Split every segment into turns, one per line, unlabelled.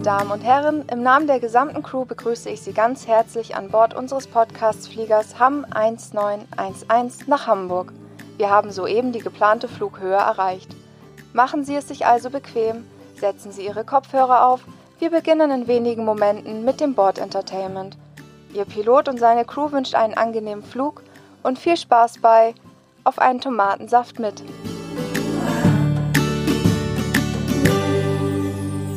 meine Damen und Herren, im Namen der gesamten Crew begrüße ich Sie ganz herzlich an Bord unseres Podcast-Fliegers HAM 1911 nach Hamburg. Wir haben soeben die geplante Flughöhe erreicht. Machen Sie es sich also bequem, setzen Sie Ihre Kopfhörer auf. Wir beginnen in wenigen Momenten mit dem Bord-Entertainment. Ihr Pilot und seine Crew wünscht einen angenehmen Flug und viel Spaß bei Auf einen Tomatensaft mit.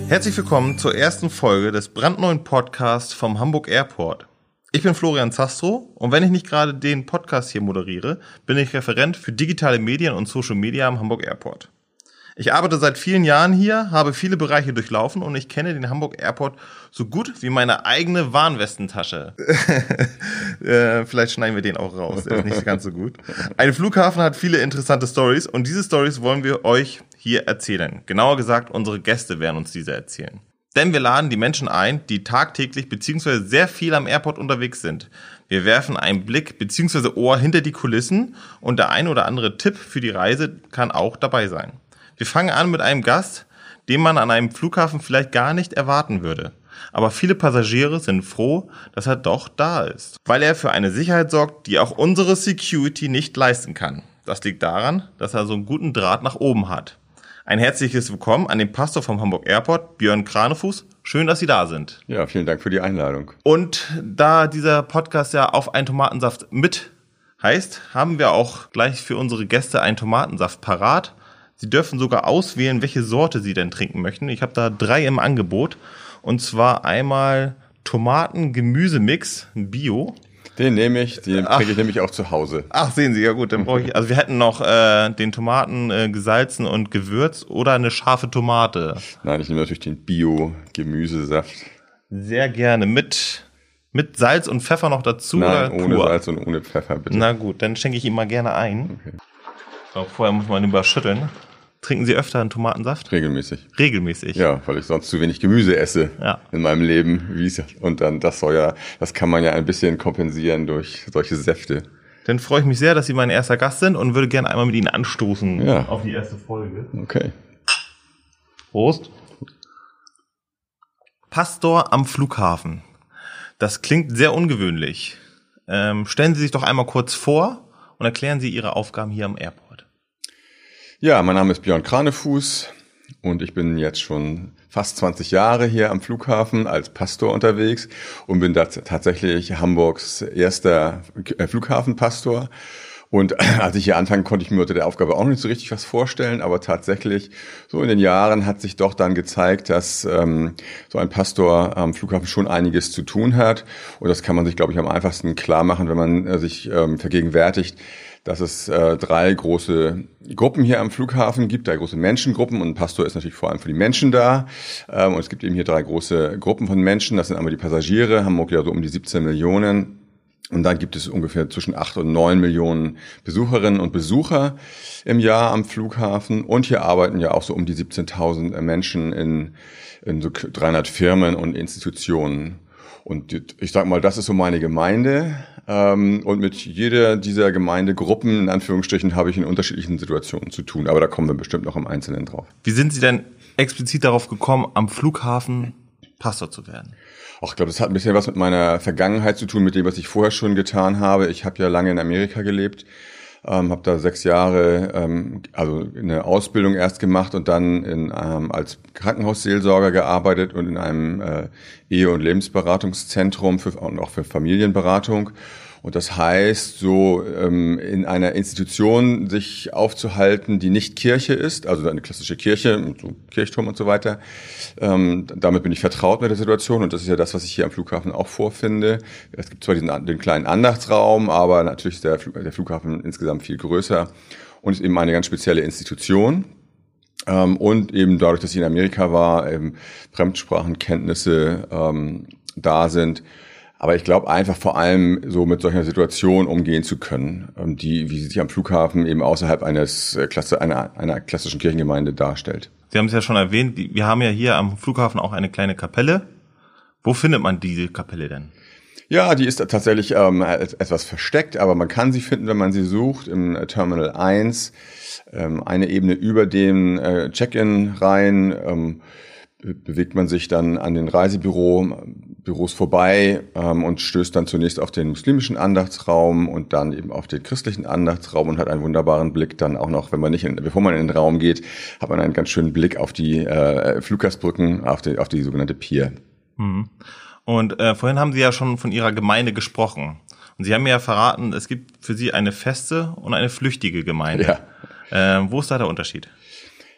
Herzlich willkommen zur ersten Folge des brandneuen Podcasts vom Hamburg Airport. Ich bin Florian Zastro und wenn ich nicht gerade den Podcast hier moderiere, bin ich Referent für digitale Medien und Social Media am Hamburg Airport. Ich arbeite seit vielen Jahren hier, habe viele Bereiche durchlaufen und ich kenne den Hamburg Airport so gut wie meine eigene Warnwestentasche. äh, vielleicht schneiden wir den auch raus, der ist nicht ganz so gut. Ein Flughafen hat viele interessante Stories und diese Stories wollen wir euch hier erzählen. Genauer gesagt, unsere Gäste werden uns diese erzählen. Denn wir laden die Menschen ein, die tagtäglich bzw. sehr viel am Airport unterwegs sind. Wir werfen einen Blick bzw. Ohr hinter die Kulissen und der ein oder andere Tipp für die Reise kann auch dabei sein. Wir fangen an mit einem Gast, den man an einem Flughafen vielleicht gar nicht erwarten würde. Aber viele Passagiere sind froh, dass er doch da ist, weil er für eine Sicherheit sorgt, die auch unsere Security nicht leisten kann. Das liegt daran, dass er so einen guten Draht nach oben hat. Ein herzliches Willkommen an den Pastor vom Hamburg Airport, Björn Kranefuß. Schön, dass Sie da sind.
Ja, vielen Dank für die Einladung.
Und da dieser Podcast ja auf einen Tomatensaft mit heißt, haben wir auch gleich für unsere Gäste einen Tomatensaft parat. Sie dürfen sogar auswählen, welche Sorte Sie denn trinken möchten. Ich habe da drei im Angebot. Und zwar einmal Tomaten-Gemüsemix Bio.
Den nehme ich, den trinke ich nämlich auch zu Hause.
Ach, sehen Sie, ja gut, dann brauche ich. Also wir hätten noch äh, den Tomaten äh, gesalzen und gewürzt oder eine scharfe Tomate.
Nein, ich nehme natürlich den Bio-Gemüsesaft.
Sehr gerne mit mit Salz und Pfeffer noch dazu
Nein, ohne
pur?
Salz und ohne Pfeffer, bitte.
Na gut, dann schenke ich ihm mal gerne ein.
Okay.
So, vorher muss man ihn überschütteln. Trinken Sie öfter einen Tomatensaft?
Regelmäßig.
Regelmäßig.
Ja, weil ich sonst zu wenig Gemüse esse
Ja.
in meinem Leben. Und dann das soll ja, das kann man ja ein bisschen kompensieren durch solche Säfte.
Dann freue ich mich sehr, dass Sie mein erster Gast sind und würde gerne einmal mit Ihnen anstoßen
Ja.
auf die erste Folge.
Okay.
Prost. Pastor am Flughafen. Das klingt sehr ungewöhnlich. Ähm, stellen Sie sich doch einmal kurz vor und erklären Sie Ihre Aufgaben hier am Airport.
Ja, mein Name ist Björn Kranefuß und ich bin jetzt schon fast 20 Jahre hier am Flughafen als Pastor unterwegs und bin tatsächlich Hamburgs erster äh, Flughafenpastor. Und als ich hier anfangen, konnte ich mir unter der Aufgabe auch nicht so richtig was vorstellen, aber tatsächlich so in den Jahren hat sich doch dann gezeigt, dass ähm, so ein Pastor am Flughafen schon einiges zu tun hat. Und das kann man sich, glaube ich, am einfachsten klar machen, wenn man äh, sich ähm, vergegenwärtigt, dass es äh, drei große Gruppen hier am Flughafen gibt, drei große Menschengruppen und ein Pastor ist natürlich vor allem für die Menschen da. Ähm, und es gibt eben hier drei große Gruppen von Menschen. Das sind einmal die Passagiere, Hamburg ja so um die 17 Millionen. Und dann gibt es ungefähr zwischen acht und neun Millionen Besucherinnen und Besucher im Jahr am Flughafen. Und hier arbeiten ja auch so um die 17.000 Menschen in, in so 300 Firmen und Institutionen. Und ich sag mal, das ist so meine Gemeinde. Ähm, Und mit jeder dieser Gemeindegruppen, in Anführungsstrichen, habe ich in unterschiedlichen Situationen zu tun. Aber da kommen wir bestimmt noch im Einzelnen drauf.
Wie sind Sie denn explizit darauf gekommen, am Flughafen Pastor zu werden?
Ach, ich glaube, das hat ein bisschen was mit meiner Vergangenheit zu tun, mit dem, was ich vorher schon getan habe. Ich habe ja lange in Amerika gelebt, ähm, habe da sechs Jahre, ähm, also eine Ausbildung erst gemacht und dann in, ähm, als Krankenhausseelsorger gearbeitet und in einem äh, Ehe- und Lebensberatungszentrum für, und auch für Familienberatung. Und das heißt, so ähm, in einer Institution sich aufzuhalten, die nicht Kirche ist, also eine klassische Kirche, so Kirchturm und so weiter. Ähm, damit bin ich vertraut mit der Situation und das ist ja das, was ich hier am Flughafen auch vorfinde. Es gibt zwar diesen den kleinen Andachtsraum, aber natürlich ist der, der Flughafen insgesamt viel größer und ist eben eine ganz spezielle Institution. Ähm, und eben dadurch, dass ich in Amerika war, eben Fremdsprachenkenntnisse ähm, da sind. Aber ich glaube einfach vor allem so mit solcher Situation umgehen zu können, ähm, die, wie sie sich am Flughafen eben außerhalb eines äh, Klasse, einer, einer klassischen Kirchengemeinde darstellt.
Sie haben es ja schon erwähnt, wir haben ja hier am Flughafen auch eine kleine Kapelle. Wo findet man diese Kapelle denn?
Ja, die ist tatsächlich ähm, etwas versteckt, aber man kann sie finden, wenn man sie sucht, im äh, Terminal 1, ähm, eine Ebene über den äh, Check-in rein. Ähm, bewegt man sich dann an den Reisebüros vorbei ähm, und stößt dann zunächst auf den muslimischen Andachtsraum und dann eben auf den christlichen Andachtsraum und hat einen wunderbaren Blick dann auch noch, wenn man nicht, in, bevor man in den Raum geht, hat man einen ganz schönen Blick auf die äh, Fluggastbrücken, auf die, auf die sogenannte Pier.
Mhm. Und äh, vorhin haben Sie ja schon von Ihrer Gemeinde gesprochen. Und Sie haben mir ja verraten, es gibt für Sie eine feste und eine flüchtige Gemeinde. Ja. Äh, wo ist da der Unterschied?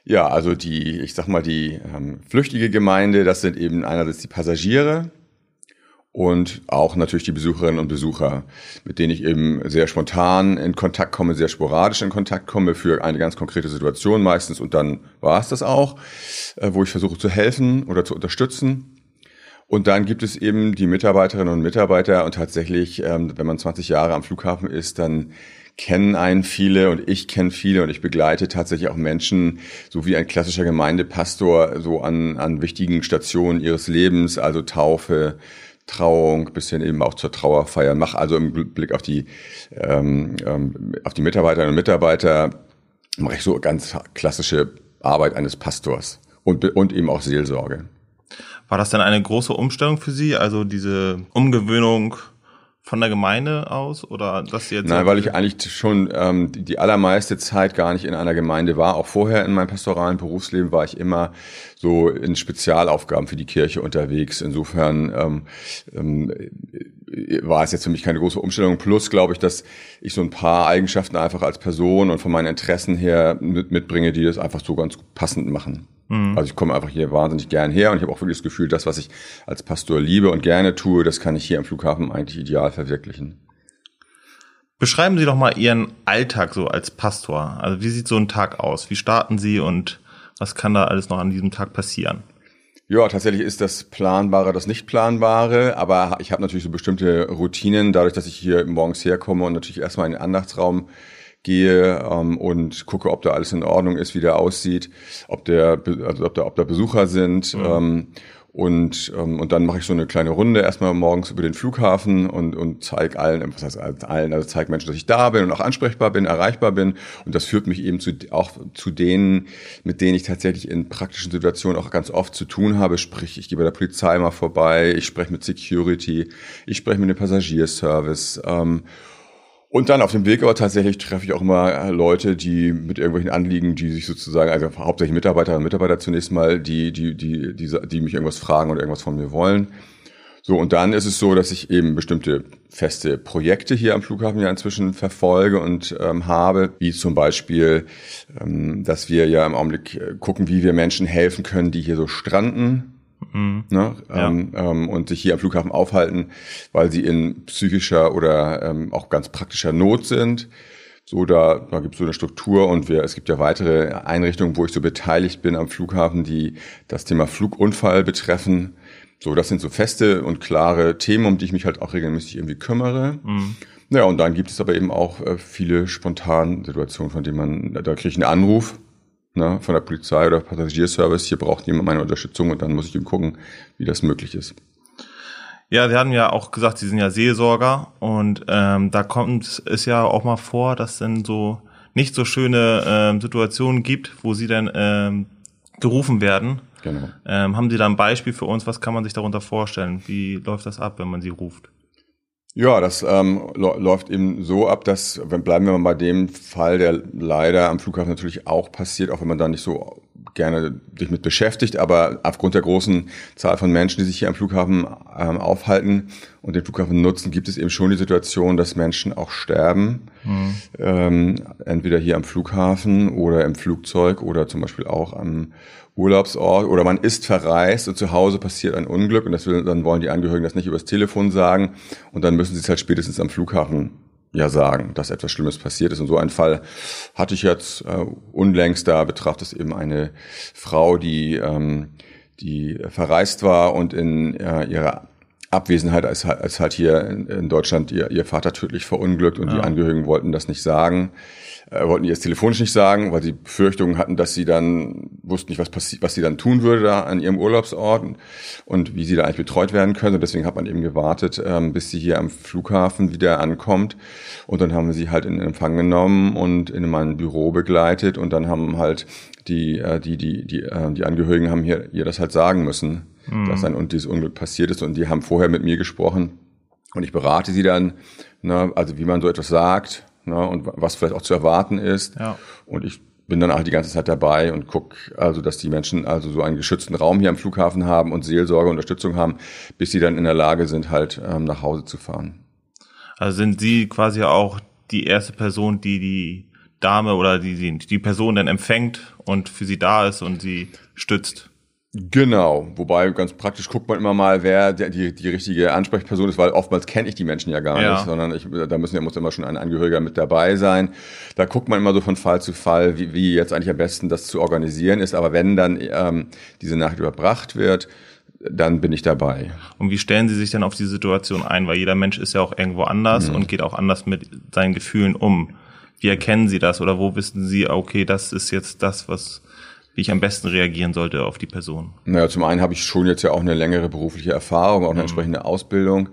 Ja, also die, ich sag mal, die ähm, flüchtige Gemeinde, das sind eben einerseits die Passagiere und auch natürlich die Besucherinnen und Besucher, mit denen ich eben sehr spontan in Kontakt komme, sehr sporadisch in Kontakt komme für eine ganz konkrete Situation meistens. Und dann war es das auch, äh, wo ich versuche zu helfen oder zu unterstützen. Und dann gibt es eben die Mitarbeiterinnen und Mitarbeiter. Und tatsächlich, ähm, wenn man 20 Jahre am Flughafen ist, dann kennen einen viele und ich kenne viele. Und ich begleite tatsächlich auch Menschen, so wie ein klassischer Gemeindepastor, so an, an wichtigen Stationen ihres Lebens, also Taufe, Trauung, bis hin eben auch zur Trauerfeier. Mach also im Blick auf die, ähm, ähm, auf die Mitarbeiterinnen und Mitarbeiter, mache ich so ganz klassische Arbeit eines Pastors und, und eben auch Seelsorge.
War das dann eine große Umstellung für Sie, also diese Umgewöhnung von der Gemeinde aus oder dass jetzt?
Nein, weil ich eigentlich schon ähm, die, die allermeiste Zeit gar nicht in einer Gemeinde war. Auch vorher in meinem pastoralen Berufsleben war ich immer so in Spezialaufgaben für die Kirche unterwegs. Insofern ähm, ähm, war es jetzt für mich keine große Umstellung. Plus glaube ich, dass ich so ein paar Eigenschaften einfach als Person und von meinen Interessen her mit, mitbringe, die das einfach so ganz passend machen. Mhm. Also ich komme einfach hier wahnsinnig gern her und ich habe auch wirklich das Gefühl, das, was ich als Pastor liebe und gerne tue, das kann ich hier am Flughafen eigentlich ideal verwirklichen.
Beschreiben Sie doch mal Ihren Alltag so als Pastor. Also wie sieht so ein Tag aus? Wie starten Sie und was kann da alles noch an diesem Tag passieren?
Ja, tatsächlich ist das Planbare das Nicht-Planbare, aber ich habe natürlich so bestimmte Routinen, dadurch, dass ich hier morgens herkomme und natürlich erstmal in den Andachtsraum gehe ähm, und gucke, ob da alles in Ordnung ist, wie der aussieht, ob der, also ob da, ob da Besucher sind. Mhm. Ähm, und, ähm, und dann mache ich so eine kleine Runde erstmal morgens über den Flughafen und, und zeige allen, was heißt allen, also zeige Menschen, dass ich da bin und auch ansprechbar bin, erreichbar bin. Und das führt mich eben zu, auch zu denen, mit denen ich tatsächlich in praktischen Situationen auch ganz oft zu tun habe. Sprich, ich gehe bei der Polizei mal vorbei, ich spreche mit Security, ich spreche mit dem Passagierservice. Ähm, und dann auf dem Weg aber tatsächlich treffe ich auch immer Leute, die mit irgendwelchen Anliegen, die sich sozusagen, also hauptsächlich Mitarbeiterinnen und Mitarbeiter zunächst mal, die, die, die, die, die mich irgendwas fragen oder irgendwas von mir wollen. So, und dann ist es so, dass ich eben bestimmte feste Projekte hier am Flughafen ja inzwischen verfolge und ähm, habe, wie zum Beispiel, ähm, dass wir ja im Augenblick äh, gucken, wie wir Menschen helfen können, die hier so stranden Mhm. Ne? Ja. Ähm, ähm, und sich hier am Flughafen aufhalten, weil sie in psychischer oder ähm, auch ganz praktischer Not sind. So, da, da gibt es so eine Struktur und wir, es gibt ja weitere Einrichtungen, wo ich so beteiligt bin am Flughafen, die das Thema Flugunfall betreffen. So, das sind so feste und klare Themen, um die ich mich halt auch regelmäßig irgendwie kümmere. Mhm. Ja, und dann gibt es aber eben auch äh, viele spontan Situationen, von denen man, da kriege ich einen Anruf ne, von der Polizei oder Passagierservice, hier braucht jemand meine Unterstützung und dann muss ich ihm gucken, wie das möglich ist.
Ja, Sie hatten ja auch gesagt, Sie sind ja Seelsorger und ähm, da kommt es ja auch mal vor, dass es dann so nicht so schöne ähm, Situationen gibt, wo Sie dann ähm, gerufen werden. Genau. Ähm, haben Sie da ein Beispiel für uns? Was kann man sich darunter vorstellen? Wie läuft das ab, wenn man Sie ruft?
Ja, das ähm, läuft eben so ab, dass, wenn bleiben wir mal bei dem Fall, der leider am Flughafen natürlich auch passiert, auch wenn man da nicht so gerne sich mit beschäftigt, aber aufgrund der großen Zahl von Menschen, die sich hier am Flughafen ähm, aufhalten und den Flughafen nutzen, gibt es eben schon die Situation, dass Menschen auch sterben, mhm. ähm, entweder hier am Flughafen oder im Flugzeug oder zum Beispiel auch am Urlaubsort oder man ist verreist und zu Hause passiert ein Unglück und das will, dann wollen die Angehörigen das nicht übers Telefon sagen und dann müssen sie es halt spätestens am Flughafen ja sagen, dass etwas Schlimmes passiert ist. Und so einen Fall hatte ich jetzt äh, unlängst, da betraf es eben eine Frau, die, ähm, die verreist war und in äh, ihrer Abwesenheit, als, als halt hier in, Deutschland ihr, ihr Vater tödlich verunglückt und ja. die Angehörigen wollten das nicht sagen, äh, wollten ihr es telefonisch nicht sagen, weil sie Befürchtungen hatten, dass sie dann wussten nicht, was passiert, was sie dann tun würde da an ihrem Urlaubsort und, und wie sie da eigentlich betreut werden können. Und deswegen hat man eben gewartet, ähm, bis sie hier am Flughafen wieder ankommt. Und dann haben wir sie halt in Empfang genommen und in mein Büro begleitet. Und dann haben halt die, äh, die, die, die, äh, die Angehörigen haben hier ihr das halt sagen müssen, mhm. dass ein und dieses Unglück passiert ist. Und die haben vorher mit mir gesprochen. Und ich berate sie dann, ne, also wie man so etwas sagt ne, und was vielleicht auch zu erwarten ist. Ja. Und ich bin dann halt die ganze Zeit dabei und guck also, dass die Menschen also so einen geschützten Raum hier am Flughafen haben und Seelsorge, Unterstützung haben, bis sie dann in der Lage sind, halt ähm, nach Hause zu fahren.
Also sind Sie quasi auch die erste Person, die die Dame oder die, die, die Person dann empfängt und für sie da ist und sie stützt?
Genau, wobei ganz praktisch guckt man immer mal, wer der, die, die richtige Ansprechperson ist, weil oftmals kenne ich die Menschen ja gar ja. nicht, sondern ich, da müssen muss immer schon ein Angehöriger mit dabei sein. Da guckt man immer so von Fall zu Fall, wie, wie jetzt eigentlich am besten das zu organisieren ist. Aber wenn dann ähm, diese Nachricht überbracht wird, dann bin ich dabei.
Und wie stellen Sie sich denn auf die Situation ein? Weil jeder Mensch ist ja auch irgendwo anders mhm. und geht auch anders mit seinen Gefühlen um. Wie erkennen Sie das oder wo wissen Sie, okay, das ist jetzt das, was wie ich am besten reagieren sollte auf die Person?
Naja, zum einen habe ich schon jetzt ja auch eine längere berufliche Erfahrung, auch eine mhm. entsprechende Ausbildung.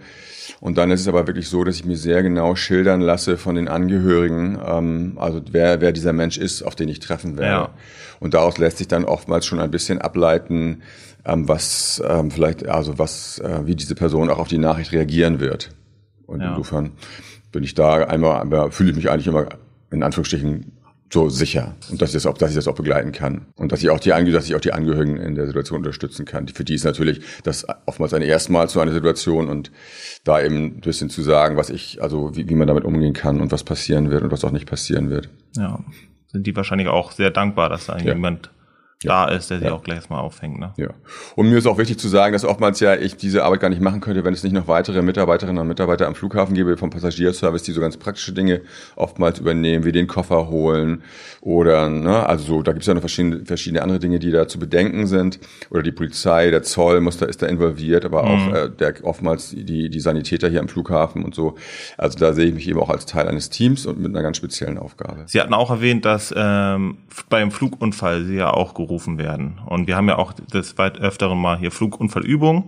Und dann ist es aber wirklich so, dass ich mir sehr genau schildern lasse von den Angehörigen, ähm, also wer, wer dieser Mensch ist, auf den ich treffen werde. Ja. Und daraus lässt sich dann oftmals schon ein bisschen ableiten, ähm, was ähm, vielleicht, also was, äh, wie diese Person auch auf die Nachricht reagieren wird. Und ja. insofern bin ich da einmal, fühle ich mich eigentlich immer in Anführungsstrichen so sicher und dass ich das auch, dass ich das auch begleiten kann und dass ich auch die dass ich auch die Angehörigen in der Situation unterstützen kann. Für die ist natürlich das oftmals ein erstmal zu einer Situation und da eben ein bisschen zu sagen, was ich, also wie, wie man damit umgehen kann und was passieren wird und was auch nicht passieren wird.
Ja, sind die wahrscheinlich auch sehr dankbar, dass da ja. jemand da ist, der sie ja. auch gleich mal aufhängt. Ne?
Ja. Und mir ist auch wichtig zu sagen, dass oftmals ja ich diese Arbeit gar nicht machen könnte, wenn es nicht noch weitere Mitarbeiterinnen und Mitarbeiter am Flughafen gäbe vom Passagierservice, die so ganz praktische Dinge oftmals übernehmen, wie den Koffer holen oder, ne, also so, da gibt es ja noch verschiedene, verschiedene andere Dinge, die da zu bedenken sind. Oder die Polizei, der Zoll muss da, ist da involviert, aber auch mhm. äh, der oftmals die, die Sanitäter hier am Flughafen und so. Also da sehe ich mich eben auch als Teil eines Teams und mit einer ganz speziellen Aufgabe.
Sie hatten auch erwähnt, dass ähm, beim Flugunfall Sie ja auch gerufen gerufen werden. Und wir haben ja auch des weit öfteren mal hier Flugunfallübungen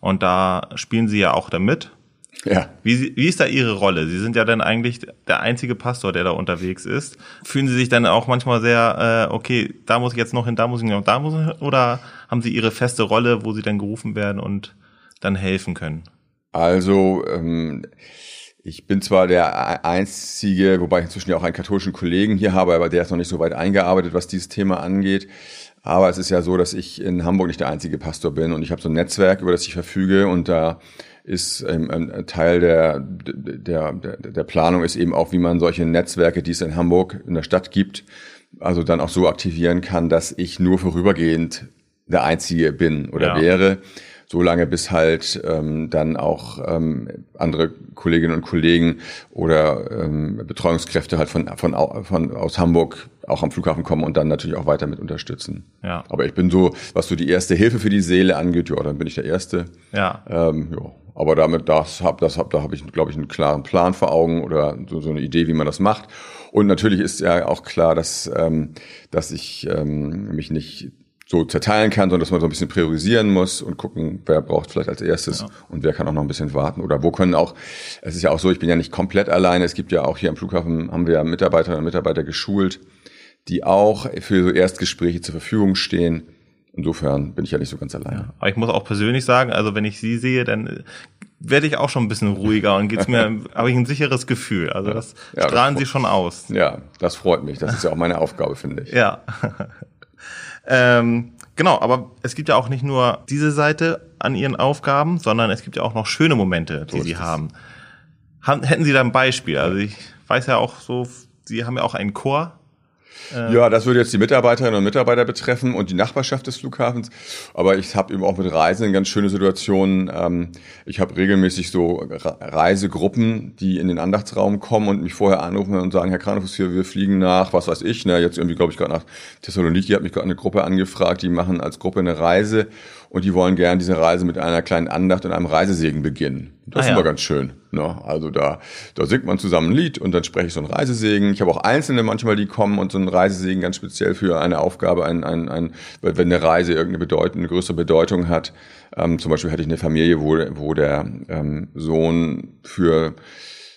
und da spielen Sie ja auch damit. Ja. Wie, wie ist da Ihre Rolle? Sie sind ja dann eigentlich der einzige Pastor, der da unterwegs ist. Fühlen Sie sich dann auch manchmal sehr, äh, okay, da muss ich jetzt noch hin, da muss ich noch, da muss ich, hin, oder haben Sie Ihre feste Rolle, wo Sie dann gerufen werden und dann helfen können?
Also ähm, ich bin zwar der einzige, wobei ich inzwischen ja auch einen katholischen Kollegen hier habe, aber der ist noch nicht so weit eingearbeitet, was dieses Thema angeht. Aber es ist ja so, dass ich in Hamburg nicht der einzige Pastor bin und ich habe so ein Netzwerk, über das ich verfüge und da ist ähm, ein Teil der, der, der, der Planung ist eben auch, wie man solche Netzwerke, die es in Hamburg in der Stadt gibt, also dann auch so aktivieren kann, dass ich nur vorübergehend der Einzige bin oder ja. wäre so lange bis halt ähm, dann auch ähm, andere Kolleginnen und Kollegen oder ähm, Betreuungskräfte halt von, von, von aus Hamburg auch am Flughafen kommen und dann natürlich auch weiter mit unterstützen. Ja. Aber ich bin so, was so die erste Hilfe für die Seele angeht, ja, dann bin ich der Erste. Ja. Ähm, ja. Aber damit das hab, das hab, da habe ich, glaube ich, einen klaren Plan vor Augen oder so, so eine Idee, wie man das macht. Und natürlich ist ja auch klar, dass, ähm, dass ich ähm, mich nicht so zerteilen kann, sondern dass man so ein bisschen priorisieren muss und gucken, wer braucht vielleicht als erstes ja. und wer kann auch noch ein bisschen warten oder wo können auch, es ist ja auch so, ich bin ja nicht komplett alleine, es gibt ja auch hier am Flughafen, haben wir ja Mitarbeiterinnen und Mitarbeiter geschult, die auch für so Erstgespräche zur Verfügung stehen. Insofern bin ich ja nicht so ganz alleine. Ja,
aber ich muss auch persönlich sagen, also wenn ich sie sehe, dann äh, werde ich auch schon ein bisschen ruhiger und geht's mir, habe ich ein sicheres Gefühl. Also das ja, strahlen das sie schon aus.
Ja, das freut mich. Das ist ja auch meine Aufgabe, finde ich.
Ja. Ähm, genau, aber es gibt ja auch nicht nur diese Seite an ihren Aufgaben, sondern es gibt ja auch noch schöne Momente, die so sie haben. haben. Hätten Sie da ein Beispiel? Also ich weiß ja auch so, Sie haben ja auch einen Chor
ja, das würde jetzt die Mitarbeiterinnen und Mitarbeiter betreffen und die Nachbarschaft des Flughafens. Aber ich habe eben auch mit Reisenden ganz schöne Situationen. Ähm, ich habe regelmäßig so Reisegruppen, die in den Andachtsraum kommen und mich vorher anrufen und sagen, Herr Kranefuß, wir fliegen nach, was weiß ich, ne, jetzt irgendwie glaube ich gerade nach Thessaloniki, hat mich gerade eine Gruppe angefragt, die machen als Gruppe eine Reise und die wollen gern diese Reise mit einer kleinen Andacht und einem Reisesegen beginnen. Das
Ah,
ist
ja.
immer ganz schön. Ne? Also da, da singt man zusammen ein Lied und dann spreche ich so einen Reisesegen. Ich habe auch Einzelne manchmal, die kommen und so einen Reisesegen ganz speziell für eine Aufgabe, ein, ein, ein, wenn eine Reise irgendeine Bedeutung, eine größere Bedeutung hat. Ähm, zum Beispiel hatte ich eine Familie, wo, wo der ähm, Sohn für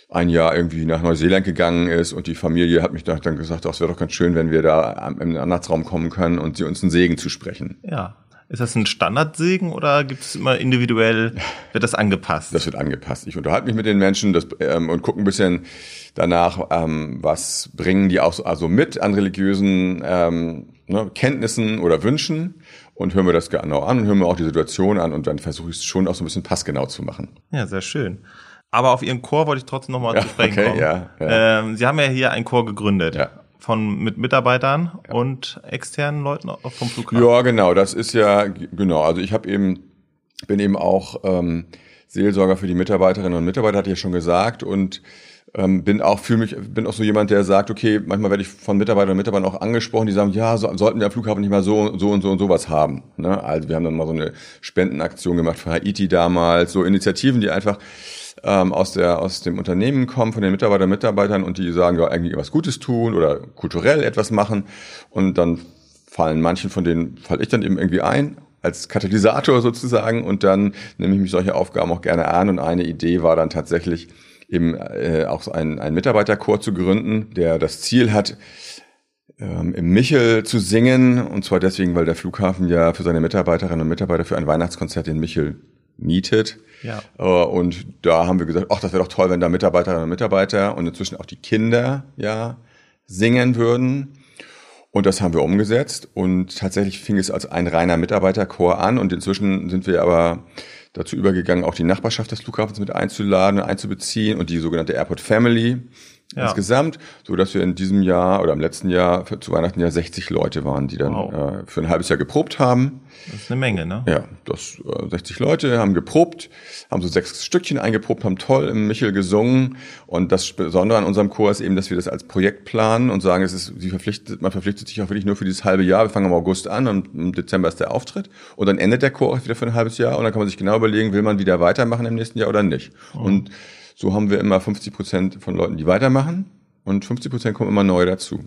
ein Jahr irgendwie nach Neuseeland gegangen ist und die Familie hat mich da dann gesagt, ach, es wäre doch ganz schön, wenn wir da im Anlassraum kommen können und sie uns einen Segen zu sprechen.
Ja. Ist das ein Standardsegen oder gibt es immer individuell, wird das angepasst?
Das wird angepasst. Ich unterhalte mich mit den Menschen das, ähm, und gucke ein bisschen danach, ähm, was bringen die auch also mit an religiösen ähm, ne, Kenntnissen oder Wünschen und hören wir das genau an und hören wir auch die Situation an und dann versuche ich es schon auch so ein bisschen passgenau zu machen.
Ja, sehr schön. Aber auf Ihren Chor wollte ich trotzdem nochmal
Ja,
zu sprechen
okay,
kommen.
ja, ja.
Ähm, Sie haben ja hier einen Chor gegründet.
Ja.
Von, mit Mitarbeitern und externen Leuten auch vom Flughafen.
Ja, genau, das ist ja genau. Also ich habe eben bin eben auch ähm, Seelsorger für die Mitarbeiterinnen und Mitarbeiter, hatte ich ja schon gesagt und ähm, bin auch fühle mich bin auch so jemand, der sagt, okay, manchmal werde ich von Mitarbeiterinnen und Mitarbeitern auch angesprochen, die sagen, ja, so, sollten wir am Flughafen nicht mal so so und so und sowas haben. Ne? Also wir haben dann mal so eine Spendenaktion gemacht für Haiti damals, so Initiativen, die einfach ähm, aus der aus dem Unternehmen kommen, von den Mitarbeitern und Mitarbeitern und die sagen, ja, eigentlich was Gutes tun oder kulturell etwas machen. Und dann fallen manchen von denen, fall ich dann eben irgendwie ein, als Katalysator sozusagen. Und dann nehme ich mich solche Aufgaben auch gerne an. Und eine Idee war dann tatsächlich eben äh, auch einen, einen Mitarbeiterchor zu gründen, der das Ziel hat, ähm, im Michel zu singen. Und zwar deswegen, weil der Flughafen ja für seine Mitarbeiterinnen und Mitarbeiter für ein Weihnachtskonzert in Michel mietet.
Ja.
Äh, Und da haben wir gesagt, ach, das wäre doch toll, wenn da Mitarbeiterinnen und Mitarbeiter und inzwischen auch die Kinder ja singen würden. Und das haben wir umgesetzt und tatsächlich fing es als ein reiner Mitarbeiterchor an und inzwischen sind wir aber dazu übergegangen, auch die Nachbarschaft des Flughafens mit einzuladen und einzubeziehen und die sogenannte Airport Family
Ja.
insgesamt, so dass wir in diesem Jahr oder im letzten Jahr für, zu Weihnachten ja 60 Leute waren, die dann
Wow.
äh, für ein halbes Jahr geprobt haben.
Das ist eine Menge, ne?
Ja, das äh, 60 Leute haben geprobt, haben so sechs Stückchen eingeprobt, haben toll im Michel gesungen und das Besondere an unserem Chor ist eben, dass wir das als Projekt planen und sagen, es ist, sie verpflichtet, man verpflichtet sich auch wirklich nur für dieses halbe Jahr. Wir fangen im August an und im Dezember ist der Auftritt und dann endet der Chor auch wieder für ein halbes Jahr und dann kann man sich genau überlegen, will man wieder weitermachen im nächsten Jahr oder nicht. Und so haben wir immer 50 Prozent von Leuten, die weitermachen und 50 Prozent kommen immer neu dazu.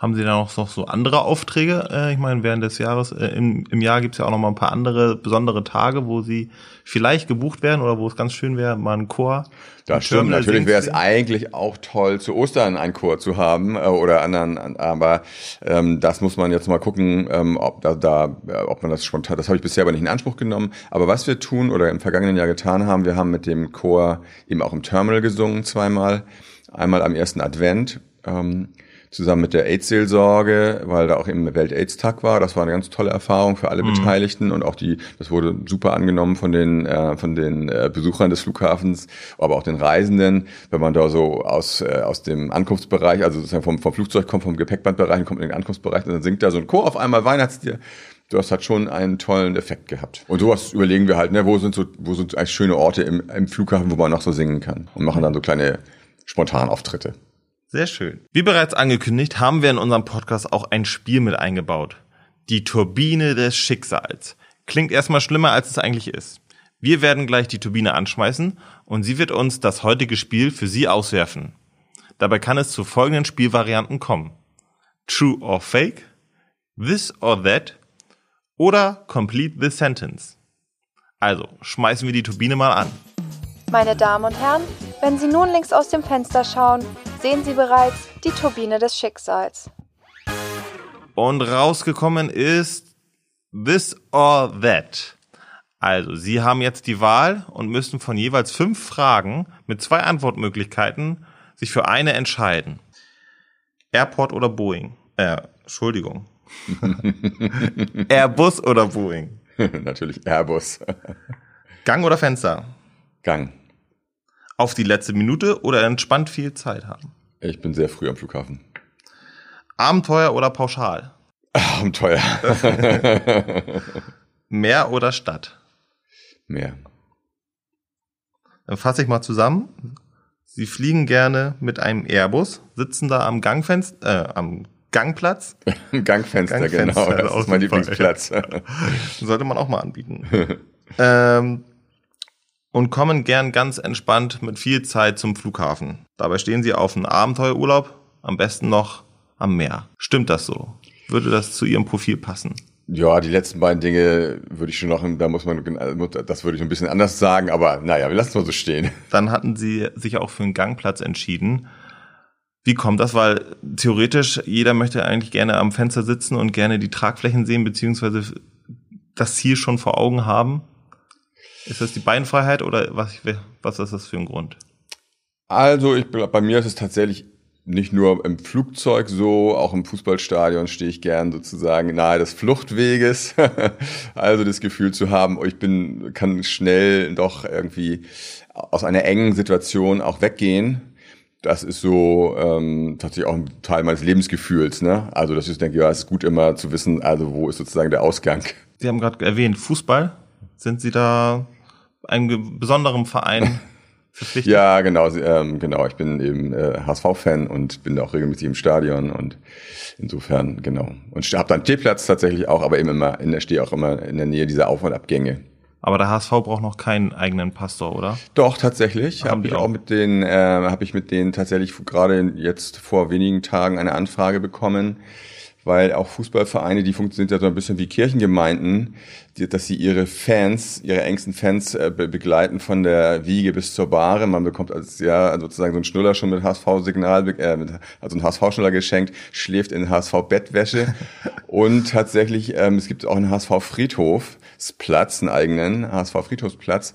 Haben Sie da noch, noch so andere Aufträge? Äh, ich meine, während des Jahres, äh, im, im Jahr gibt's ja auch noch mal ein paar andere besondere Tage, wo Sie vielleicht gebucht werden oder wo es ganz schön wäre, mal einen Chor.
Das
im
stimmt.
Terminal
Natürlich wäre es eigentlich auch toll, zu Ostern einen Chor zu haben äh, oder anderen, aber ähm, das muss man jetzt mal gucken, ähm, ob da, da, äh, ob man das spontan. Das habe ich bisher aber nicht in Anspruch genommen. Aber was wir tun oder im vergangenen Jahr getan haben, wir haben mit dem Chor eben auch im Terminal gesungen zweimal, einmal am ersten Advent. Ähm, zusammen mit der AIDS-Seelsorge, weil da auch eben Welt-AIDS-Tag war. Das war eine ganz tolle Erfahrung für alle Beteiligten und auch die, das wurde super angenommen von den, äh, von den äh, Besuchern des Flughafens, aber auch den Reisenden, wenn man da so aus, äh, aus dem Ankunftsbereich, also sozusagen vom, vom Flugzeug kommt, vom Gepäckbandbereich, kommt in den Ankunftsbereich und dann singt da so ein Chor auf einmal Weihnachtslieder. Das hat schon einen tollen Effekt gehabt. Und sowas überlegen wir halt, ne, wo sind so, wo sind eigentlich schöne Orte im, im Flughafen, wo man noch so singen kann und machen dann so kleine Spontanauftritte.
Sehr schön. Wie bereits angekündigt, haben wir in unserem Podcast auch ein Spiel mit eingebaut. Die Turbine des Schicksals. Klingt erstmal schlimmer, als es eigentlich ist. Wir werden gleich die Turbine anschmeißen und sie wird uns das heutige Spiel für Sie auswerfen. Dabei kann es zu folgenden Spielvarianten kommen. True or Fake, This or That oder Complete the Sentence. Also, schmeißen wir die Turbine mal an.
Meine Damen und Herren, wenn Sie nun links aus dem Fenster schauen, sehen Sie bereits die Turbine des Schicksals.
Und rausgekommen ist This or That. Also, Sie haben jetzt die Wahl und müssen von jeweils fünf Fragen mit zwei Antwortmöglichkeiten sich für eine entscheiden. Airport oder Boeing? Äh, Entschuldigung. Airbus oder Boeing?
Natürlich Airbus.
Gang oder Fenster?
Gang.
Auf die letzte Minute oder entspannt viel Zeit haben?
Ich bin sehr früh am Flughafen.
Abenteuer oder Pauschal?
Abenteuer.
Meer oder Stadt?
Mehr.
Dann fasse ich mal zusammen. Sie fliegen gerne mit einem Airbus, sitzen da am Gangfenster, äh, am Gangplatz.
Gangfenster,
Gangfenster,
genau. Das ist mein. Lieblingsplatz.
Sollte man auch mal anbieten. ähm, und kommen gern ganz entspannt mit viel Zeit zum Flughafen. Dabei stehen sie auf einen Abenteuerurlaub, am besten noch am Meer. Stimmt das so? Würde das zu Ihrem Profil passen?
Ja, die letzten beiden Dinge würde ich schon noch, da muss man, das würde ich ein bisschen anders sagen, aber naja, wir lassen es mal so stehen.
Dann hatten Sie sich auch für einen Gangplatz entschieden. Wie kommt das? Weil theoretisch jeder möchte eigentlich gerne am Fenster sitzen und gerne die Tragflächen sehen, beziehungsweise das Ziel schon vor Augen haben. Ist das die Beinfreiheit oder was, was ist das für ein Grund?
Also ich, bei mir ist es tatsächlich nicht nur im Flugzeug so, auch im Fußballstadion stehe ich gern sozusagen nahe des Fluchtweges. also das Gefühl zu haben, oh, ich bin, kann schnell doch irgendwie aus einer engen Situation auch weggehen. Das ist so ähm, tatsächlich auch ein Teil meines Lebensgefühls. Ne? Also dass ich denke, ja, es ist gut immer zu wissen, also wo ist sozusagen der Ausgang.
Sie haben gerade erwähnt, Fußball. Sind Sie da einem besonderen Verein
verpflichtet? Ja, genau, ähm, genau. Ich bin eben äh, HSV-Fan und bin auch regelmäßig im Stadion und insofern genau. Und habe dann Stehplatz tatsächlich auch, aber eben immer, in der stehe auch immer in der Nähe dieser Auf- und Abgänge.
Aber der HSV braucht noch keinen eigenen Pastor, oder?
Doch tatsächlich. Habe ich auch mit denen, äh, habe ich mit denen tatsächlich gerade jetzt vor wenigen Tagen eine Anfrage bekommen weil auch Fußballvereine, die funktionieren ja so ein bisschen wie Kirchengemeinden, die, dass sie ihre Fans, ihre engsten Fans äh, be begleiten von der Wiege bis zur Bahre. Man bekommt als ja sozusagen so ein Schnuller schon mit HSV-Signal, äh, mit, also ein HSV-Schnuller geschenkt, schläft in HSV-Bettwäsche und tatsächlich ähm, es gibt auch einen HSV-Friedhofsplatz, einen eigenen HSV-Friedhofsplatz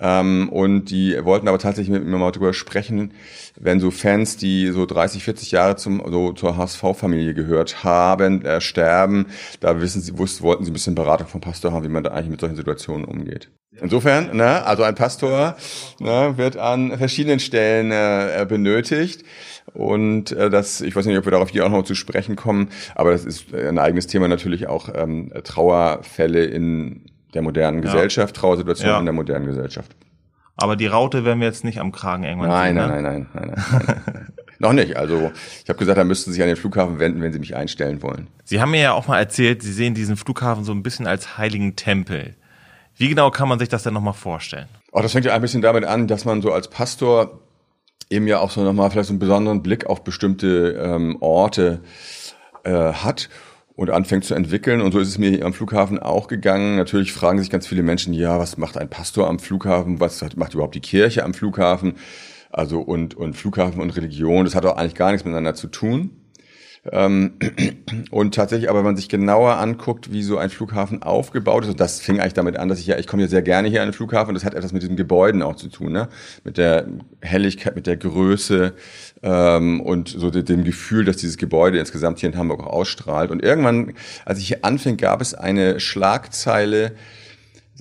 ähm, und die wollten aber tatsächlich mit mir mal darüber sprechen, wenn so Fans, die so 30, 40 Jahre zum, so zur HSV-Familie gehört haben, äh, sterben, da wissen sie, wussten, wollten sie ein bisschen Beratung vom Pastor haben, wie man da eigentlich mit solchen Situationen umgeht. Insofern, ne, also ein Pastor ne, wird an verschiedenen Stellen äh, benötigt. Und äh, das, ich weiß nicht, ob wir darauf hier auch noch zu sprechen kommen, aber das ist ein eigenes Thema natürlich auch ähm, Trauerfälle in der modernen ja. Gesellschaft, Trauersituation ja. in der modernen Gesellschaft.
Aber die Raute werden wir jetzt nicht am Kragen irgendwann
nein,
sehen,
nein, ne? nein, nein, nein, nein, nein. Noch nicht. Also ich habe gesagt, da müssten Sie sich an den Flughafen wenden, wenn Sie mich einstellen wollen.
Sie haben mir ja auch mal erzählt, Sie sehen diesen Flughafen so ein bisschen als heiligen Tempel. Wie genau kann man sich das denn nochmal vorstellen?
Oh, das fängt ja ein bisschen damit an, dass man so als Pastor eben ja auch so nochmal vielleicht so einen besonderen Blick auf bestimmte ähm, Orte äh, hat und anfängt zu entwickeln. Und so ist es mir am Flughafen auch gegangen. Natürlich fragen sich ganz viele Menschen, ja, was macht ein Pastor am Flughafen? Was macht überhaupt die Kirche am Flughafen? Also und, und Flughafen und Religion, das hat auch eigentlich gar nichts miteinander zu tun. Ähm, und tatsächlich, aber wenn man sich genauer anguckt, wie so ein Flughafen aufgebaut ist, und das fing eigentlich damit an, dass ich ja, ich komme ja sehr gerne hier an den Flughafen, das hat etwas mit diesen Gebäuden auch zu tun, ne? mit der Helligkeit, mit der Größe ähm, und so dem Gefühl, dass dieses Gebäude insgesamt hier in Hamburg auch ausstrahlt. Und irgendwann, als ich hier anfing, gab es eine Schlagzeile,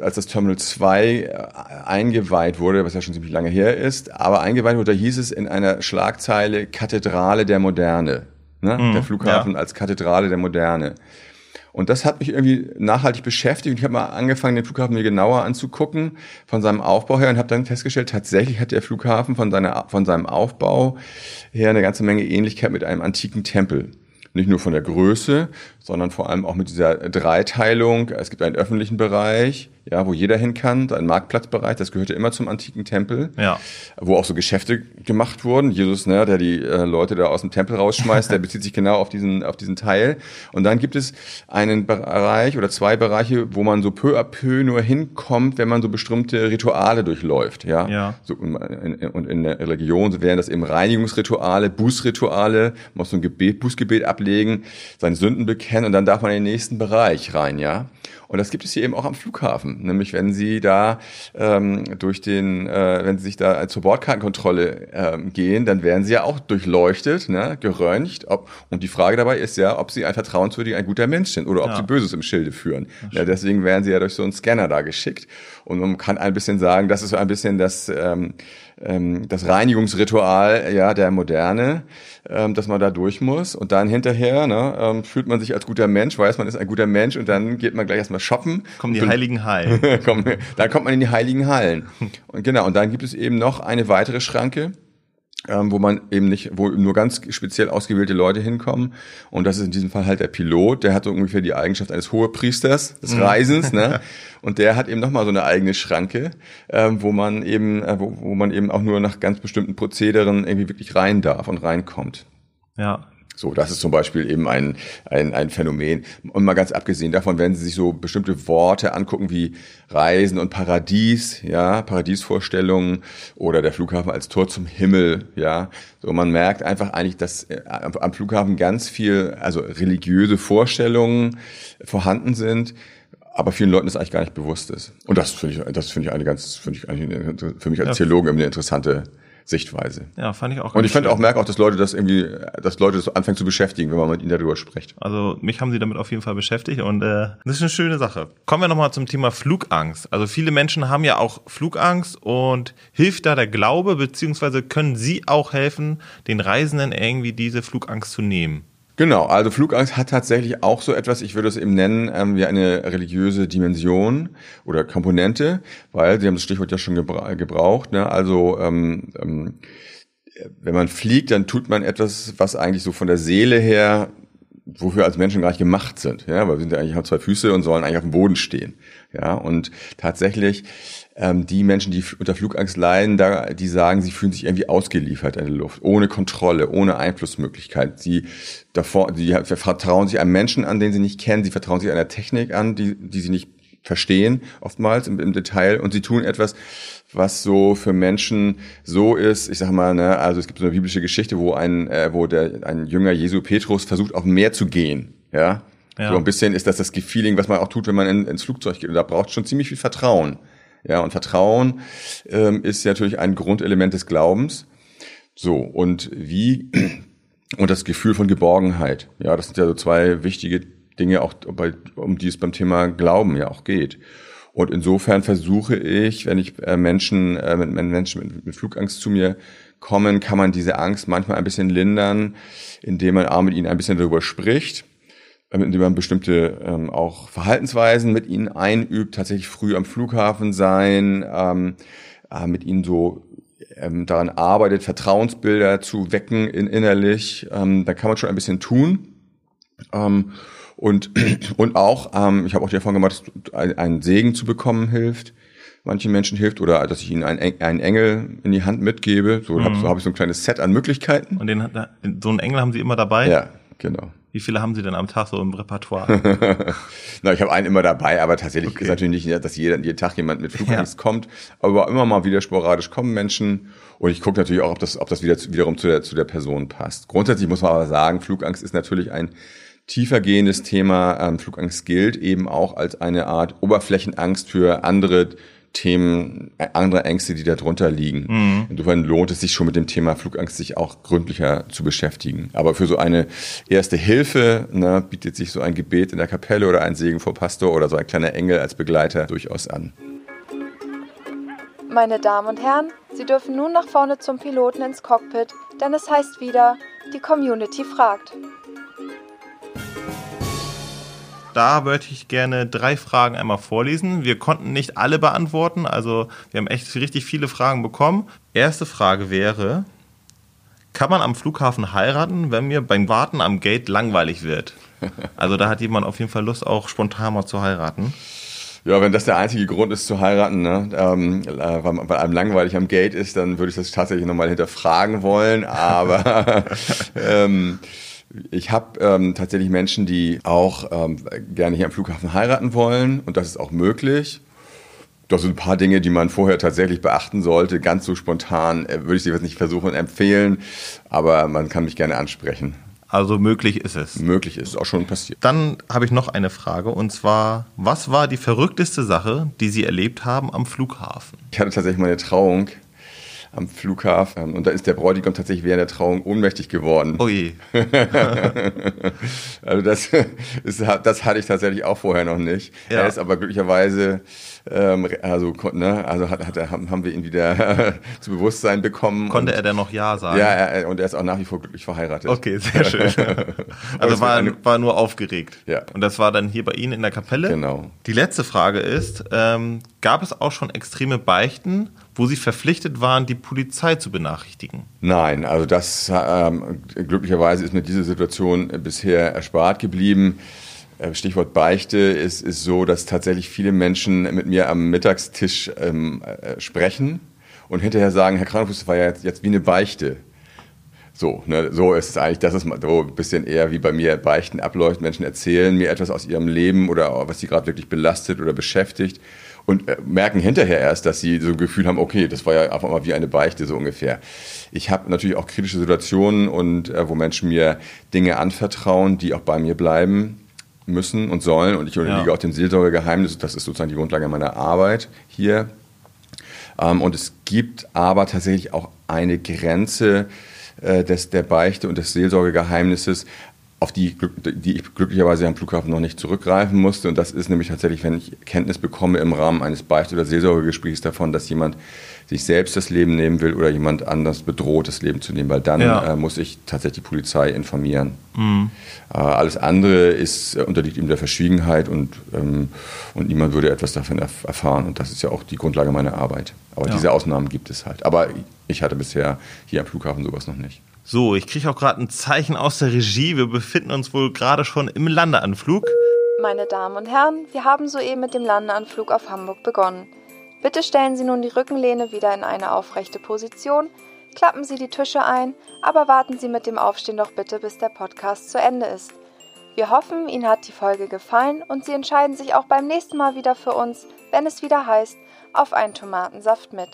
als das Terminal 2 äh, eingeweiht wurde, was ja schon ziemlich lange her ist, aber eingeweiht wurde, da hieß es in einer Schlagzeile Kathedrale der Moderne ne? Mhm, der Flughafen ja. als Kathedrale der Moderne. Und das hat mich irgendwie nachhaltig beschäftigt. Ich habe mal angefangen, den Flughafen mir genauer anzugucken von seinem Aufbau her und habe dann festgestellt, tatsächlich hat der Flughafen von, seiner, von seinem Aufbau her eine ganze Menge Ähnlichkeit mit einem antiken Tempel. Nicht nur von der Größe, sondern vor allem auch mit dieser Dreiteilung. Es gibt einen öffentlichen Bereich, ja, wo jeder hin kann, ein Marktplatzbereich, das gehörte immer zum antiken Tempel,
ja.
wo auch so Geschäfte gemacht wurden. Jesus, ne, der die äh, Leute da aus dem Tempel rausschmeißt, der bezieht sich genau auf diesen, auf diesen Teil. Und dann gibt es einen Bereich oder zwei Bereiche, wo man so peu à peu nur hinkommt, wenn man so bestimmte Rituale durchläuft, ja.
ja.
So, und in der Religion wären das eben Reinigungsrituale, Bußrituale, man muss so ein Gebet, Bußgebet ablegen, seine Sünden bekennen und dann darf man in den nächsten Bereich rein, ja. Und das gibt es hier eben auch am Flughafen. Nämlich wenn Sie da ähm, durch den, äh, wenn Sie sich da zur Bordkartenkontrolle ähm, gehen, dann werden Sie ja auch durchleuchtet, ne, geröntgt. Ob, und die Frage dabei ist ja, ob Sie ein vertrauenswürdiger, ein guter Mensch sind oder ob ja. Sie Böses im Schilde führen. Ja, deswegen werden Sie ja durch so einen Scanner da geschickt. Und man kann ein bisschen sagen, das ist so ein bisschen das, ähm, ähm, das Reinigungsritual ja der Moderne, ähm, dass man da durch muss. Und dann hinterher ne, ähm, fühlt man sich als guter Mensch, weiß man ist ein guter Mensch und dann geht man gleich erstmal shoppen.
Kommen die heiligen Hallen.
dann kommt man in die heiligen Hallen. Und genau, und dann gibt es eben noch eine weitere Schranke. Ähm, wo man eben nicht, wo nur ganz speziell ausgewählte Leute hinkommen. Und das ist in diesem Fall halt der Pilot, der hat so ungefähr die Eigenschaft eines Hohepriesters des Reisens, ne? Und der hat eben nochmal so eine eigene Schranke, ähm, wo man eben, äh, wo, wo man eben auch nur nach ganz bestimmten Prozederen irgendwie wirklich rein darf und reinkommt.
Ja.
So, das ist zum Beispiel eben ein, ein, ein Phänomen. Und mal ganz abgesehen davon, wenn Sie sich so bestimmte Worte angucken wie Reisen und Paradies, ja, Paradiesvorstellungen oder der Flughafen als Tor zum Himmel, ja. So, man merkt einfach eigentlich, dass äh, am Flughafen ganz viel, also religiöse Vorstellungen vorhanden sind, aber vielen Leuten das eigentlich gar nicht bewusst ist. Und das finde ich, das finde ich eine ganz, finde ich eigentlich für mich als
Ja.
Theologen eine interessante Sichtweise.
Ja, fand ich auch
Und ich finde auch, merke auch, dass Leute das irgendwie, dass Leute das anfangen zu beschäftigen, wenn man mit ihnen darüber spricht.
Also mich haben sie damit auf jeden Fall beschäftigt und äh, das ist eine schöne Sache. Kommen wir nochmal zum Thema Flugangst. Also viele Menschen haben ja auch Flugangst und hilft da der Glaube, beziehungsweise können sie auch helfen, den Reisenden irgendwie diese Flugangst zu nehmen?
Genau, also Flugangst hat tatsächlich auch so etwas, ich würde es eben nennen, ähm, wie eine religiöse Dimension oder Komponente, weil Sie haben das Stichwort ja schon gebra gebraucht. Ne? Also ähm, ähm, wenn man fliegt, dann tut man etwas, was eigentlich so von der Seele her, wofür als Menschen gar nicht gemacht sind. Ja, weil wir sind ja eigentlich haben zwei Füße und sollen eigentlich auf dem Boden stehen. Ja, und tatsächlich die Menschen, die unter Flugangst leiden, da, die sagen, sie fühlen sich irgendwie ausgeliefert in der Luft, ohne Kontrolle, ohne Einflussmöglichkeit. Sie davor, sie vertrauen sich einem Menschen an, den sie nicht kennen. Sie vertrauen sich einer Technik an, die, die sie nicht verstehen, oftmals im, im Detail. Und sie tun etwas, was so für Menschen so ist, ich sag mal, ne, also es gibt so eine biblische Geschichte, wo ein, äh, wo der, ein Jünger Jesu Petrus versucht, auf Meer zu gehen, ja.
Ja.
So ein bisschen ist das das Feeling, was man auch tut, wenn man in, ins Flugzeug geht. Und da braucht schon ziemlich viel Vertrauen. Ja, und Vertrauen ähm, ist natürlich ein Grundelement des Glaubens. So, und wie, und das Gefühl von Geborgenheit. Ja, das sind ja so zwei wichtige Dinge, auch bei, um die es beim Thema Glauben ja auch geht. Und insofern versuche ich, wenn ich äh, Menschen, äh, wenn Menschen mit, mit Flugangst zu mir kommen, kann man diese Angst manchmal ein bisschen lindern, indem man auch mit ihnen ein bisschen darüber spricht, indem man bestimmte ähm, auch Verhaltensweisen mit ihnen einübt, tatsächlich früh am Flughafen sein, ähm, äh, mit ihnen so ähm, daran arbeitet, Vertrauensbilder zu wecken in, innerlich. Ähm, da kann man schon ein bisschen tun. Ähm, und, und auch, ähm, ich habe auch die Erfahrung gemacht, dass ein- einen Segen zu bekommen hilft. Manchen Menschen hilft oder dass ich ihnen einen, einen Engel in die Hand mitgebe. So habe so, hab ich so ein kleines Set an Möglichkeiten.
Und den, hat- so einen Engel haben sie immer dabei?
Ja, genau.
Wie viele haben sie denn am Tag so im Repertoire?
Na, ich habe einen immer dabei, aber tatsächlich
Okay.
ist natürlich nicht, dass jeder, jeden Tag jemand mit Flugangst kommt, aber immer mal wieder sporadisch kommen Menschen und ich gucke natürlich auch, ob das, ob das wieder, wiederum zu der, zu der Person passt. Grundsätzlich muss man aber sagen, Flugangst ist natürlich ein tiefergehendes Thema. Ähm, Flugangst gilt eben auch als eine Art Oberflächenangst für andere Themen, äh, andere Ängste, die darunter liegen. Insofern lohnt es sich schon mit dem Thema Flugangst sich auch gründlicher zu beschäftigen. Aber für so eine erste Hilfe ne, bietet sich so ein Gebet in der Kapelle oder ein Segen vor Pastor oder so ein kleiner Engel als Begleiter durchaus an.
Meine Damen und Herren, Sie dürfen nun nach vorne zum Piloten ins Cockpit, denn es heißt wieder, die Community fragt.
Da würde ich gerne drei Fragen einmal vorlesen. Wir konnten nicht alle beantworten, also wir haben echt richtig viele Fragen bekommen. Erste Frage wäre, kann man am Flughafen heiraten, wenn mir beim Warten am Gate langweilig wird? Also da hat jemand auf jeden Fall Lust, auch spontan mal zu heiraten.
Ja, wenn das der einzige Grund ist zu heiraten, ne, ähm, äh, weil, einem langweilig am Gate ist, dann würde ich das tatsächlich nochmal hinterfragen wollen. Aber ähm, ich habe ähm, tatsächlich Menschen, die auch ähm, gerne hier am Flughafen heiraten wollen und das ist auch möglich. Das sind ein paar Dinge, die man vorher tatsächlich beachten sollte. Ganz so spontan äh, würde ich sie jetzt nicht versuchen empfehlen, aber man kann mich gerne ansprechen.
Also möglich ist es.
Möglich ist, auch schon passiert.
Dann habe ich noch eine Frage und zwar, was war die verrückteste Sache, die Sie erlebt haben am Flughafen?
Ich hatte tatsächlich meine Trauung am Flughafen und da ist der Bräutigam tatsächlich während der Trauung ohnmächtig geworden.
Oh je.
Also das, ist, das hatte ich tatsächlich auch vorher noch nicht.
Ja.
Er ist aber glücklicherweise, ähm, also, ne, also hat, hat, haben wir ihn wieder zu Bewusstsein bekommen.
Konnte
und,
er denn noch Ja sagen?
Ja, er, und er ist auch nach wie vor glücklich verheiratet.
Okay, sehr schön. Also war,
eine-
war nur aufgeregt.
Ja.
Und das war dann hier bei Ihnen in der Kapelle.
Genau.
Die letzte Frage ist, ähm, Gab es auch schon extreme Beichten, wo Sie verpflichtet waren, die Polizei zu benachrichtigen?
Nein, also das ähm, glücklicherweise ist mir diese Situation bisher erspart geblieben. Äh, Stichwort Beichte ist, ist so, dass tatsächlich viele Menschen mit mir am Mittagstisch ähm, äh, sprechen und hinterher sagen, Herr Kranfuß, das war ja jetzt, jetzt wie eine Beichte. So, ne, so ist es eigentlich, das ist so ein bisschen eher wie bei mir Beichten abläuft. Menschen erzählen mir etwas aus ihrem Leben oder was sie gerade wirklich belastet oder beschäftigt und äh, merken hinterher erst, dass sie so ein Gefühl haben, okay, das war ja einfach mal wie eine Beichte so ungefähr. Ich habe natürlich auch kritische Situationen und äh, wo Menschen mir Dinge anvertrauen, die auch bei mir bleiben müssen und sollen und ich unterliege ja. auch dem Seelsorgegeheimnis, das ist sozusagen die Grundlage meiner Arbeit hier. Ähm, und es gibt aber tatsächlich auch eine Grenze, äh, des, der Beichte und des Seelsorgegeheimnisses, auf die, die ich glücklicherweise am Flughafen noch nicht zurückgreifen musste. Und das ist nämlich tatsächlich, wenn ich Kenntnis bekomme im Rahmen eines Beichte- oder Seelsorgegesprächs davon, dass jemand sich selbst das Leben nehmen will oder jemand anders bedroht, das Leben zu nehmen, weil dann ja. äh, muss ich tatsächlich die Polizei informieren. Mhm. Äh, alles andere ist äh, unterliegt ihm der Verschwiegenheit und, ähm, und niemand würde etwas davon erf erfahren. Und das ist ja auch die Grundlage meiner Arbeit. Aber ja. diese Ausnahmen gibt es halt. Aber ich hatte bisher hier am Flughafen sowas noch nicht.
So, ich kriege auch gerade ein Zeichen aus der Regie. Wir befinden uns wohl gerade schon im Landeanflug.
Meine Damen und Herren, wir haben soeben mit dem Landeanflug auf Hamburg begonnen. Bitte stellen Sie nun die Rückenlehne wieder in eine aufrechte Position, klappen Sie die Tische ein, aber warten Sie mit dem Aufstehen doch bitte, bis der Podcast zu Ende ist. Wir hoffen, Ihnen hat die Folge gefallen und Sie entscheiden sich auch beim nächsten Mal wieder für uns, wenn es wieder heißt, auf einen Tomatensaft mit.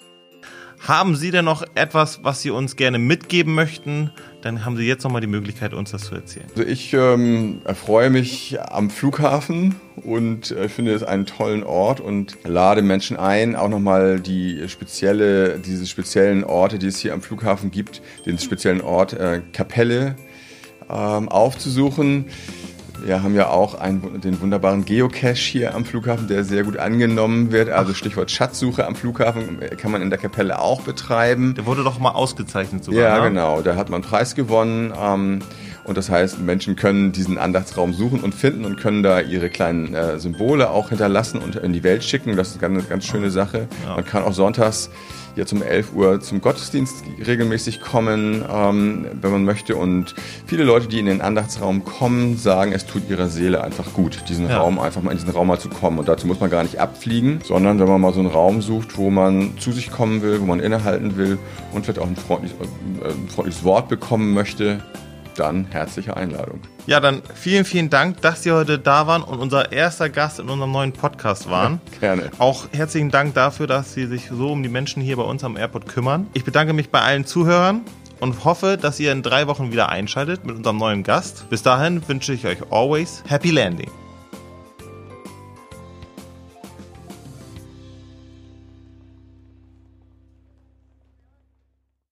Haben Sie denn noch etwas, was Sie uns gerne mitgeben möchten? Dann haben Sie jetzt nochmal die Möglichkeit, uns das zu erzählen.
Also ich ähm, erfreue mich am Flughafen und äh, finde es einen tollen Ort und lade Menschen ein, auch nochmal die spezielle, diese speziellen Orte, die es hier am Flughafen gibt, den speziellen Ort äh, Kapelle ähm, aufzusuchen. Wir haben ja auch einen, den wunderbaren Geocache hier am Flughafen, der sehr gut angenommen wird. Also Stichwort Schatzsuche am Flughafen kann man in der Kapelle auch betreiben.
Der wurde doch mal ausgezeichnet
sogar. Ja, ne? genau. Da hat man einen Preis gewonnen. Ähm, und das heißt, Menschen können diesen Andachtsraum suchen und finden und können da ihre kleinen äh, Symbole auch hinterlassen und in die Welt schicken. Das ist eine ganz, ganz schöne Sache. Ja. Man kann auch sonntags jetzt um 11 Uhr zum Gottesdienst regelmäßig kommen, ähm, wenn man möchte. Und viele Leute, die in den Andachtsraum kommen, sagen, es tut ihrer Seele einfach gut, diesen ja. Raum einfach mal in diesen Raum mal zu kommen. Und dazu muss man gar nicht abfliegen, sondern wenn man mal so einen Raum sucht, wo man zu sich kommen will, wo man innehalten will und vielleicht auch ein freundliches, äh, ein freundliches Wort bekommen möchte, dann herzliche Einladung.
Ja, dann vielen, vielen Dank, dass Sie heute da waren und unser erster Gast in unserem neuen Podcast waren.
Gerne.
Auch herzlichen Dank dafür, dass Sie sich so um die Menschen hier bei uns am Airport kümmern. Ich bedanke mich bei allen Zuhörern und hoffe, dass ihr in drei Wochen wieder einschaltet mit unserem neuen Gast. Bis dahin wünsche ich euch always Happy Landing.